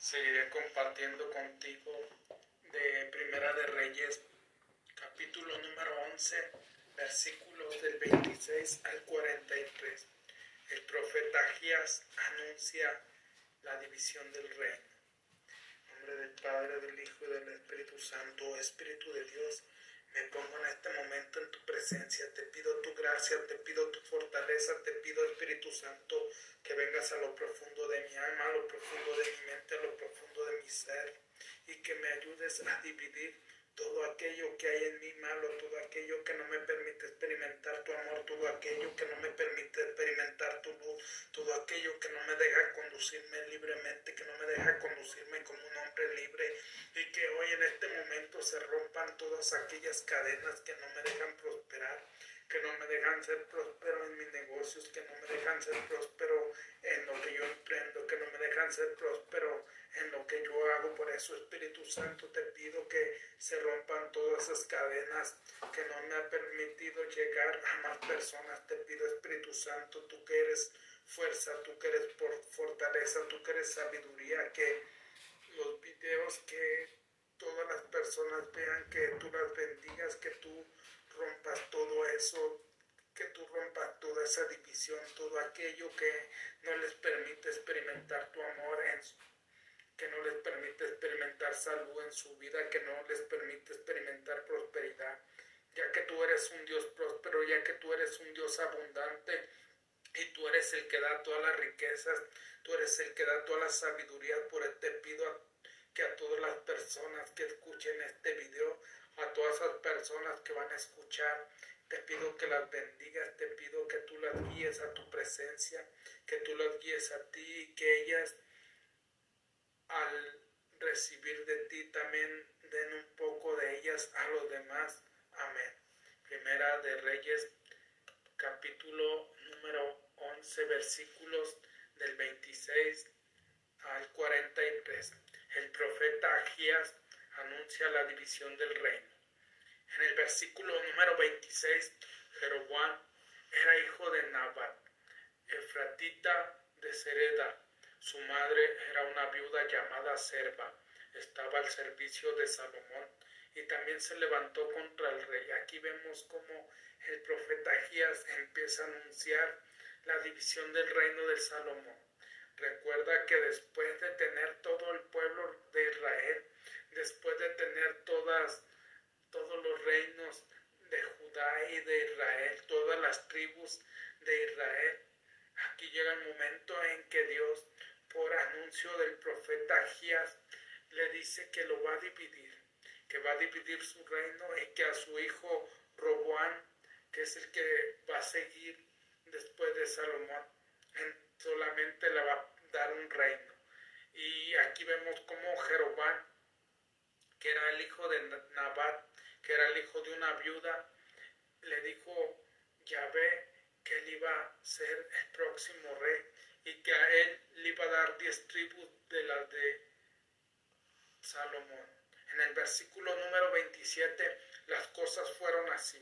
seguiré compartiendo contigo de Primera de Reyes, capítulo número 11, versículos del 26 al 43. El profeta Agías anuncia la división del reino. En nombre del Padre, del Hijo y del Espíritu Santo, Espíritu de Dios, me pongo en este momento en tu presencia, te pido tu gracia, te pido tu fortaleza, te pido Espíritu Santo que vengas a lo profundo de mi alma, a lo profundo de mi mente, a lo profundo de mi ser y que me ayudes a dividir todo aquello que hay en mí malo, todo aquello que no me permite experimentar tu amor, todo aquello que no me permite experimentar tu luz, todo aquello que no me deja conducirme libremente, que no me deja conducirme como aquellas cadenas que no me dejan prosperar que no me dejan ser próspero en mis negocios, que no me dejan ser próspero en lo que yo emprendo, que no me dejan ser próspero en lo que yo hago. Por eso, Espíritu Santo, te pido que se rompan todas esas cadenas que no me ha permitido llegar a más personas. Te pido, Espíritu Santo, tú que eres fuerza, tú que eres por fortaleza, tú que eres sabiduría, que los videos que todas las personas vean, que tú las bendigas, que tú rompas todo eso, que tú rompas toda esa división, todo aquello que no les permite experimentar tu amor, en que no les permite experimentar salud en su vida, que no les permite experimentar prosperidad, ya que tú eres un Dios próspero, ya que tú eres un Dios abundante y tú eres el que da todas las riquezas, tú eres el que da toda la sabiduría, por te pido a todas las personas que escuchen este video a todas esas personas que van a escuchar. Te pido que las bendigas, te pido que tú las guíes a tu presencia, que tú las guíes a ti y que ellas al recibir de ti también den un poco de ellas a los demás. Amén. Primera de Reyes, capítulo número 11, versículos del 26 al 43. El profeta Agías anuncia la división del reino. En el versículo número 26, Jeroboam era hijo de Nabat, Efratita de Sereda. Su madre era una viuda llamada Serva. Estaba al servicio de Salomón y también se levantó contra el rey. Aquí vemos cómo el profeta Agías empieza a anunciar la división del reino de Salomón. Recuerda que después de tener todo el pueblo de Israel después de tener todas, todos los reinos de Judá y de Israel, todas las tribus de Israel. Aquí llega el momento en que Dios, por anuncio del profeta Agías, le dice que lo va a dividir, que va a dividir su reino y que a su hijo Roboán, que es el que va a seguir después de Salomón, solamente le va a dar un reino. Y aquí vemos cómo Jeroboam que era el hijo de Nabat, que era el hijo de una viuda, le dijo Yahvé que él iba a ser el próximo rey y que a él le iba a dar diez tribus de las de Salomón. En el versículo número 27 las cosas fueron así.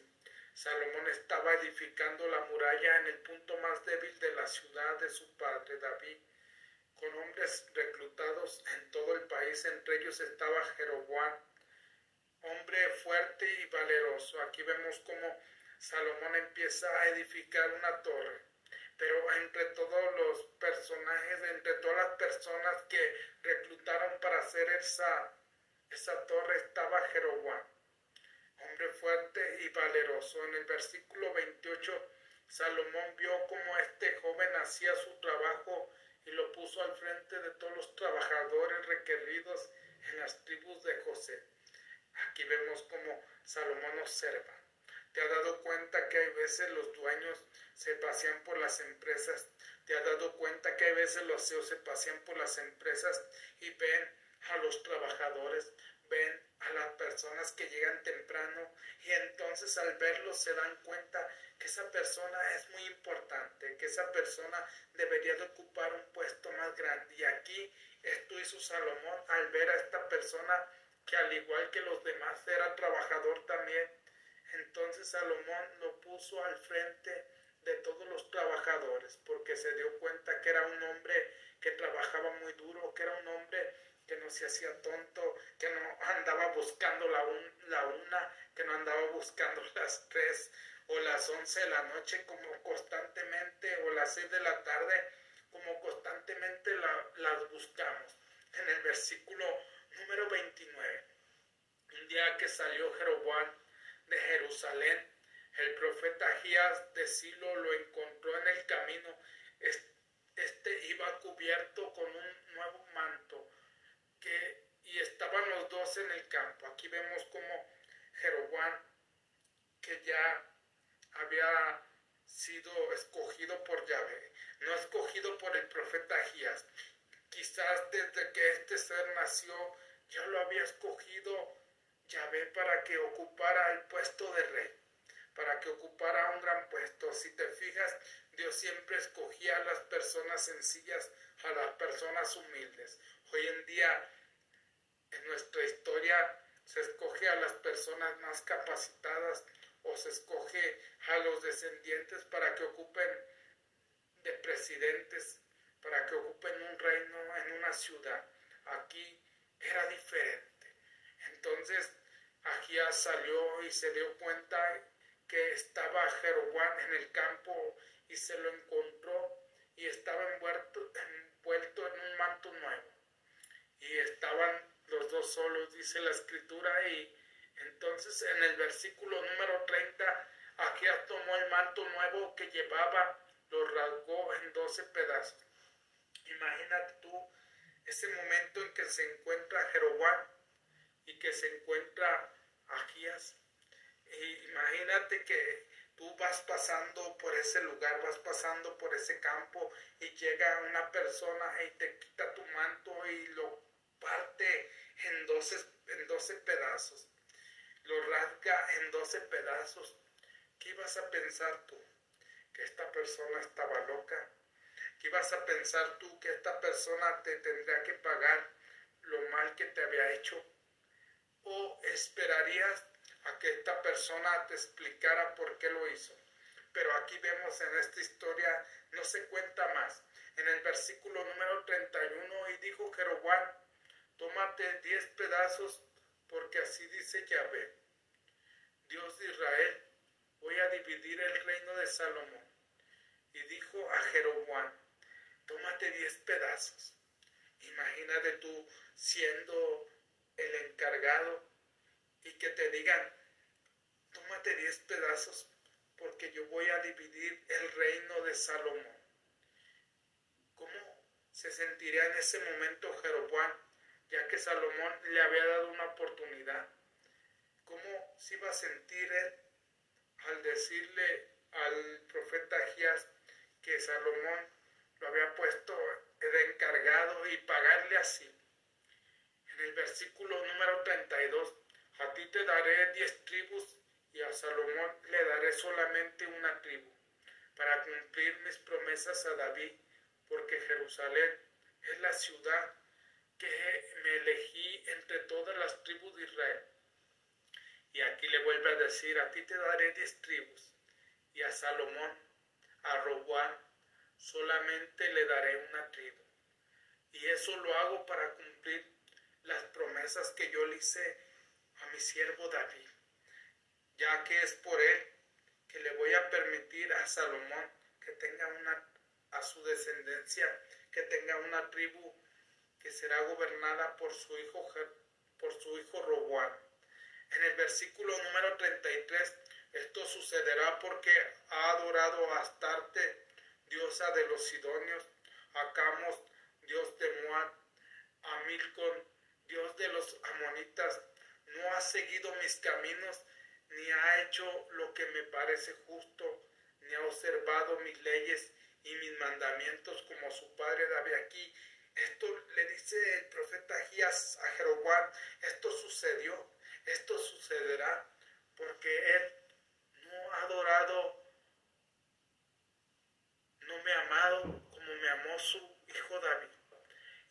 Salomón estaba edificando la muralla en el punto más débil de la ciudad de su padre David con hombres reclutados en todo el país, entre ellos estaba Jeroboam, hombre fuerte y valeroso. Aquí vemos cómo Salomón empieza a edificar una torre, pero entre todos los personajes, entre todas las personas que reclutaron para hacer esa, esa torre estaba Jeroboam, hombre fuerte y valeroso. En el versículo 28, Salomón vio cómo este joven hacía su trabajo y lo puso al frente de todos los trabajadores requeridos en las tribus de José. Aquí vemos como Salomón observa. ¿Te ha dado cuenta que hay veces los dueños se pasean por las empresas? ¿Te ha dado cuenta que hay veces los CEOs se pasean por las empresas y ven a los trabajadores, ven a las personas que llegan temprano y entonces al verlos se dan cuenta que esa persona es muy importante, que esa persona debería de ocupar un puesto más grande. Y aquí esto hizo Salomón al ver a esta persona que al igual que los demás era trabajador también. Entonces Salomón lo puso al frente de todos los trabajadores porque se dio cuenta que era un hombre que trabajaba muy duro, que era un hombre se hacía tonto, que no andaba buscando la, la una, que no andaba buscando las tres o las once de la noche como constantemente o las seis de la tarde como constantemente las buscamos. En el versículo número 29, un día que salió Jeroboam de Jerusalén, el profeta Agías de Silo lo encontró en el camino. Este iba cubierto con un nuevo manto que, y estaban los dos en el campo. Aquí vemos como Jeroboam, que ya había sido escogido por Yahvé, no escogido por el profeta Agías. Quizás desde que este ser nació, ya lo había escogido Yahvé para que ocupara el puesto de rey para que ocupara un gran puesto. Si te fijas, Dios siempre escogía a las personas sencillas, a las personas humildes. Hoy en día, en nuestra historia, se escoge a las personas más capacitadas o se escoge a los descendientes para que ocupen de presidentes, para que ocupen un reino en una ciudad. Aquí era diferente. Entonces, aquí salió y se dio cuenta que estaba Jeroboam en el campo y se lo encontró y estaba envuelto, envuelto en un manto nuevo. Y estaban los dos solos, dice la escritura, y entonces en el versículo número 30, Aquías tomó el manto nuevo que llevaba, lo rasgó en doce pedazos. Imagínate tú ese momento en que se encuentra Jeroboam y que se encuentra Agías imagínate que tú vas pasando por ese lugar, vas pasando por ese campo y llega una persona y te quita tu manto y lo parte en 12, en 12 pedazos, lo rasga en 12 pedazos. ¿Qué ibas a pensar tú? Que esta persona estaba loca. ¿Qué ibas a pensar tú que esta persona te tendría que pagar lo mal que te había hecho? ¿O esperarías a que esta persona te explicara por qué lo hizo. Pero aquí vemos en esta historia, no se cuenta más. En el versículo número 31, y dijo Jeroboam, tómate diez pedazos, porque así dice Yahvé, Dios de Israel, voy a dividir el reino de Salomón. Y dijo a Jeroboam, tómate diez pedazos. Imagínate tú siendo el encargado y que te digan, tómate diez pedazos porque yo voy a dividir el reino de Salomón. ¿Cómo se sentiría en ese momento Jeroboam, ya que Salomón le había dado una oportunidad? ¿Cómo se iba a sentir él al decirle al profeta Agías que Salomón lo había puesto de encargado y pagarle así? En el versículo número 32 a ti te daré diez tribus y a Salomón le daré solamente una tribu, para cumplir mis promesas a David, porque Jerusalén es la ciudad que me elegí entre todas las tribus de Israel. Y aquí le vuelve a decir, a ti te daré diez tribus, y a Salomón, a Roboán, solamente le daré una tribu. Y eso lo hago para cumplir las promesas que yo le hice a mi siervo David, ya que es por él que le voy a permitir a Salomón que tenga una, a su descendencia, que tenga una tribu que será gobernada por su hijo, por su hijo Roboam. En el versículo número 33, esto sucederá porque ha adorado a Astarte, diosa de los Sidonios, a Camos, dios de Moab, a Milcon, dios de los amonitas, no ha seguido mis caminos, ni ha hecho lo que me parece justo, ni ha observado mis leyes y mis mandamientos como su padre David aquí. Esto le dice el profeta Agías a Jeroboam, esto sucedió, esto sucederá, porque él no ha adorado, no me ha amado como me amó su hijo David.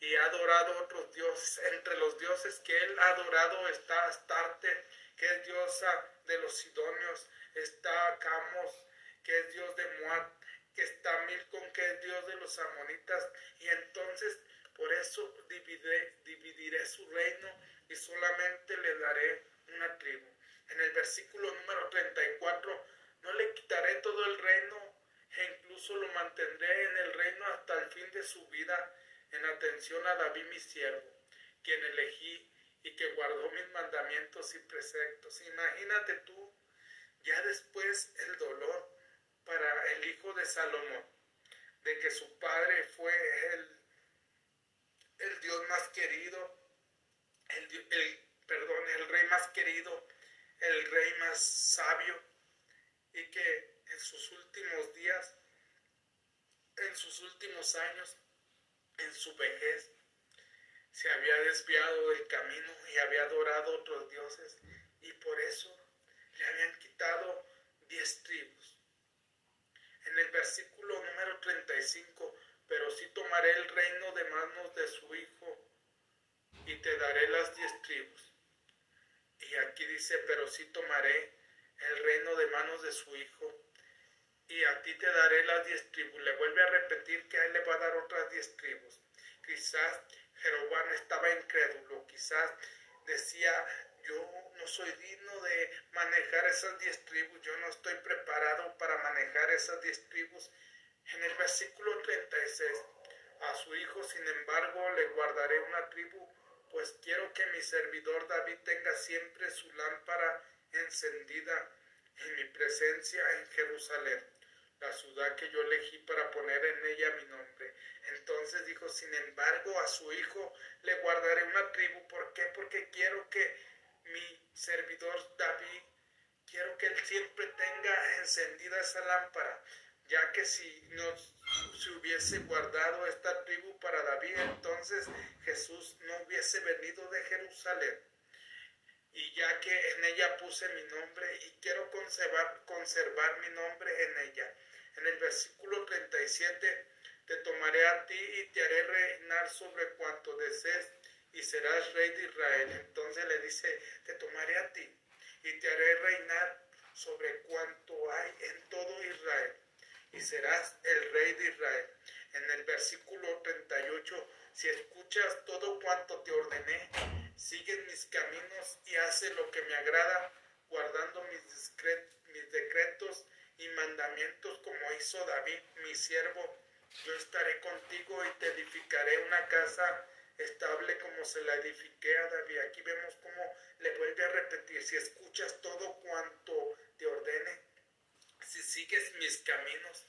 Y ha adorado otros dioses. Entre los dioses que él ha adorado está Astarte, que es diosa de los Sidonios, está Camos, que es dios de Moab, que está Milcom, que es dios de los amonitas, y entonces por eso dividiré su reino y solamente le daré una tribu. En el versículo número 34, no le quitaré todo el reino e incluso lo mantendré en el reino hasta el fin de su vida en atención a David mi siervo, quien elegí y que guardó mis mandamientos y preceptos. Imagínate tú, ya después el dolor para el hijo de Salomón, de que su padre fue el, el Dios más querido, el, el, perdón, el rey más querido, el rey más sabio, y que en sus últimos días, en sus últimos años, en su vejez, se había desviado del camino y había adorado a otros dioses y por eso le habían quitado diez tribus. En el versículo número 35, pero si tomaré el reino de manos de su hijo y te daré las diez tribus. Y aquí dice, pero si tomaré el reino de manos de su hijo y a ti te daré las diez tribus. Le vuelve a repetir que a él le va a dar otras diez tribus. Quizás Jeroboam estaba incrédulo, quizás decía, yo no soy digno de manejar esas diez tribus, yo no estoy preparado para manejar esas diez tribus. En el versículo 36, a su hijo, sin embargo, le guardaré una tribu, pues quiero que mi servidor David tenga siempre su lámpara encendida en mi presencia en Jerusalén la ciudad que yo elegí para poner en ella mi nombre. Entonces dijo, sin embargo, a su hijo le guardaré una tribu. ¿Por qué? Porque quiero que mi servidor David, quiero que él siempre tenga encendida esa lámpara, ya que si no se hubiese guardado esta tribu para David, entonces Jesús no hubiese venido de Jerusalén. Y ya que en ella puse mi nombre y quiero conservar, conservar mi nombre en ella. En el versículo 37, te tomaré a ti y te haré reinar sobre cuanto desees y serás rey de Israel. Entonces le dice, te tomaré a ti y te haré reinar sobre cuanto hay en todo Israel y serás el rey de Israel. En el versículo 38, si escuchas todo cuanto te ordené, sigues mis caminos y haces lo que me agrada, guardando mis, mis decretos y mandamientos como hizo David, mi siervo. Yo estaré contigo y te edificaré una casa estable como se la edifiqué a David. Aquí vemos cómo le vuelve a repetir, si escuchas todo cuanto te ordene, si sigues mis caminos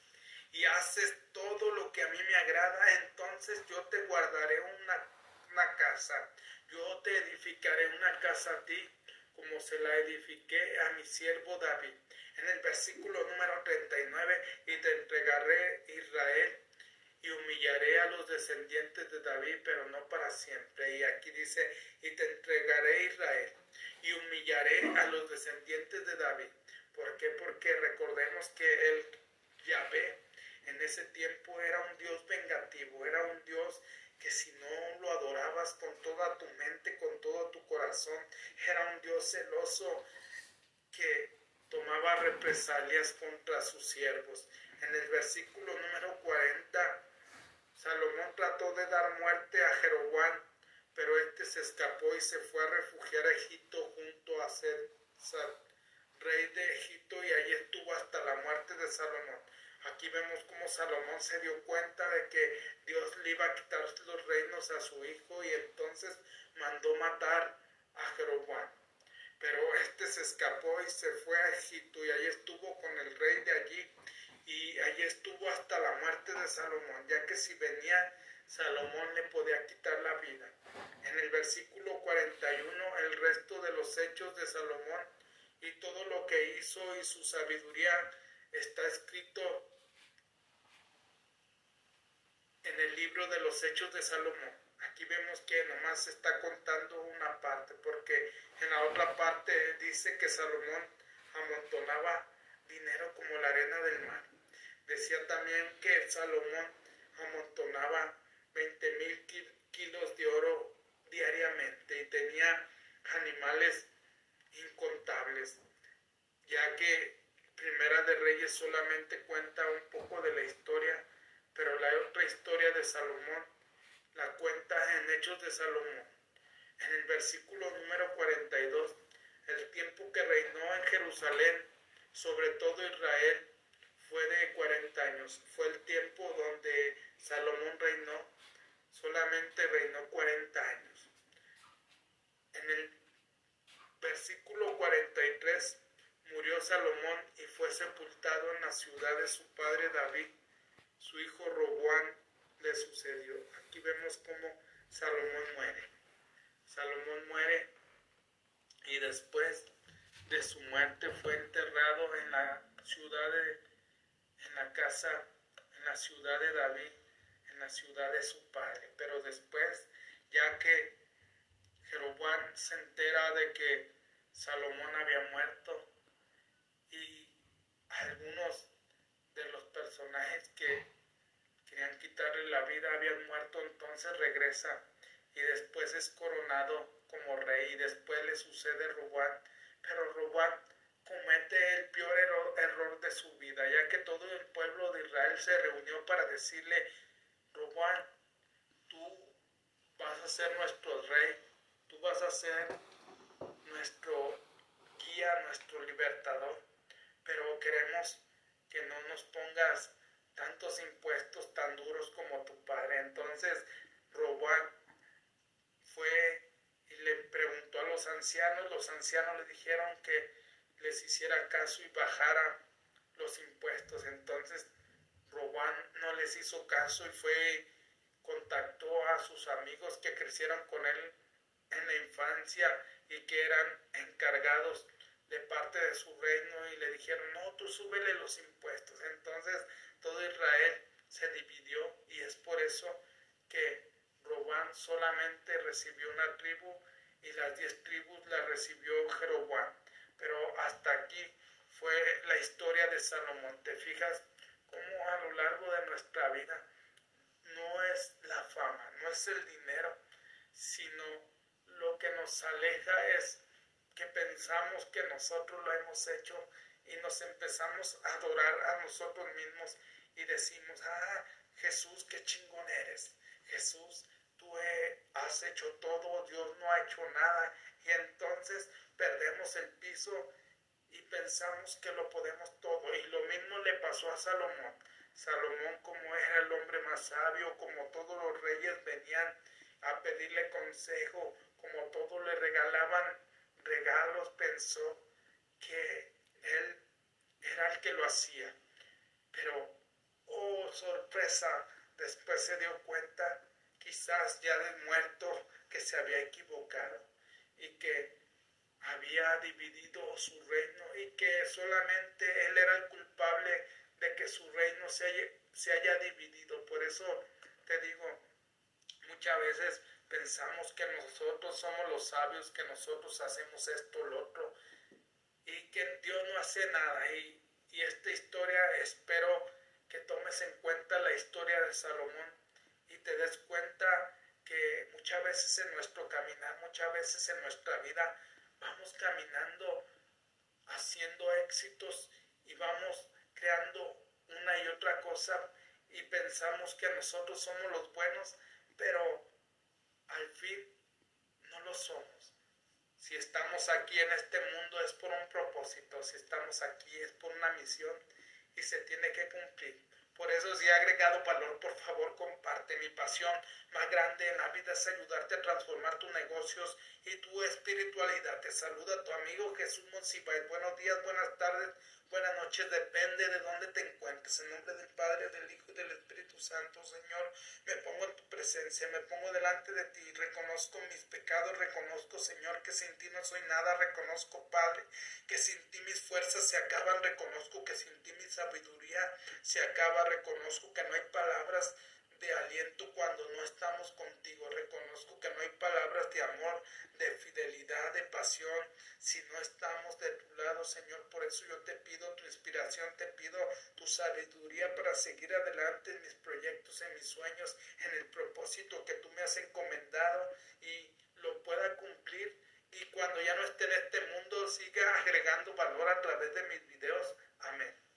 y haces todo lo que a mí me agrada, entonces yo te guardaré una, una casa, yo te edificaré una casa a ti como se la edifiqué a mi siervo David en el versículo número 39, y te entregaré Israel y humillaré a los descendientes de David, pero no para siempre. Y aquí dice, y te entregaré Israel y humillaré a los descendientes de David. ¿Por qué? Porque recordemos que el Yahvé en ese tiempo era un Dios vengativo, era un Dios que si no lo adorabas con toda tu mente, con todo tu corazón, era un Dios celoso que tomaba represalias contra sus siervos. En el versículo número 40, Salomón trató de dar muerte a Jeroboam, pero este se escapó y se fue a refugiar a Egipto junto a César, rey de Egipto, y allí estuvo hasta la muerte de Salomón. Aquí vemos cómo Salomón se dio cuenta de que Dios le iba a quitar los reinos a su hijo y entonces mandó matar a Jeroboam. Pero este se escapó y se fue a Egipto y allí estuvo con el rey de allí y allí estuvo hasta la muerte de Salomón, ya que si venía Salomón le podía quitar la vida. En el versículo 41 el resto de los hechos de Salomón y todo lo que hizo y su sabiduría está escrito en el libro de los hechos de Salomón. Aquí vemos que nomás está contando una parte, porque en la otra parte dice que Salomón amontonaba dinero como la arena del mar. Decía también que Salomón amontonaba 20 mil kilos de oro diariamente y tenía animales incontables, ya que Primera de Reyes solamente cuenta un poco de la historia, pero la otra historia de Salomón la cuenta en Hechos de Salomón. en el versículo número 42, el tiempo que reinó en Jerusalén sobre todo Israel fue de 40 años. Fue el tiempo donde Salomón reinó, solamente reinó 40 años. En el versículo 43 murió Salomón y fue sepultado en la ciudad de su padre David. Su hijo Roboán le sucedió. Aquí vemos cómo Salomón muere. Salomón muere y después de su muerte fue enterrado en la ciudad de, en la casa, en la ciudad de David, en la ciudad de su padre. Pero después, ya que Jeroboam se entera de que Salomón había muerto. Y algunos de los personajes que querían quitarle la vida habían muerto, entonces regresa y después es coronado como rey y después le sucede Roboam. Pero Robán comete el peor error, de su vida, ya que todo el pueblo de Israel se reunió para decirle, Robán, tú vas a ser nuestro rey, tú vas a ser nuestro guía, nuestro libertador, pero queremos que no nos pongas tantos impuestos tan duros como tu padre. Entonces, Robán fue le preguntó a los ancianos, los ancianos le dijeron que les hiciera caso y bajara los impuestos. Entonces Robán no les hizo caso y fue, contactó a sus amigos que crecieron con él en la infancia y que eran encargados de parte de su reino y le dijeron, no, tú súbele los impuestos. Entonces todo Israel se dividió y es por eso que Robán solamente recibió una tribu y las diez tribus la recibió Jeroboam. Pero hasta aquí fue la historia de Salomón. ¿Te fijas cómo a lo largo de nuestra vida no es la fama, no es el dinero, sino lo que nos aleja es que pensamos que nosotros lo hemos hecho y nos empezamos a adorar a nosotros mismos y decimos, ah, Jesús, qué chingón eres. Jesús, tú has hecho todo, Dios no ha hecho nada y entonces perdemos el piso y pensamos que lo podemos todo. Y lo mismo le pasó a Salomón. Salomón como era el hombre más sabio, como todos los reyes venían a pedirle consejo, como todos le regalaban regalos, pensó que él era el que lo hacía. Pero, oh sorpresa, después se dio cuenta quizás ya de muerto, que se había equivocado y que había dividido su reino y que solamente él era el culpable de que su reino se haya, se haya dividido. Por eso te digo, muchas veces pensamos que nosotros somos los sabios, que nosotros hacemos esto, lo otro, y que Dios no hace nada. Y, y esta historia espero que tomes en cuenta la historia de Salomón y te des cuenta que muchas veces en nuestro caminar, muchas veces en nuestra vida, vamos caminando haciendo éxitos y vamos creando una y otra cosa y pensamos que nosotros somos los buenos, pero al fin no lo somos. Si estamos aquí en este mundo es por un propósito, si estamos aquí es por una misión y se tiene que cumplir. Por eso si he agregado valor, por favor comparte. Mi pasión más grande en la vida es ayudarte a transformar tus negocios y tu espiritualidad. Te saluda tu amigo Jesús Monsiváis. Buenos días, buenas tardes, buenas noches. Depende de dónde te encuentres. En nombre del Padre, del Hijo y del Espíritu Santo, Señor, me pongo en tu presencia, me pongo delante de ti. Reconozco mis pecados, reconozco, Señor, que sin ti no soy nada. Reconozco, Padre, que sin ti mis fuerzas se acaban. Reconozco que sin ti mi sabiduría se acaba reconozco que no hay palabras de aliento cuando no estamos contigo. Reconozco que no hay palabras de amor, de fidelidad, de pasión, si no estamos de tu lado, Señor. Por eso yo te pido tu inspiración, te pido tu sabiduría para seguir adelante en mis proyectos, en mis sueños, en el propósito que tú me has encomendado y lo pueda cumplir. Y cuando ya no esté en este mundo, siga agregando valor a través de mis videos. Amén.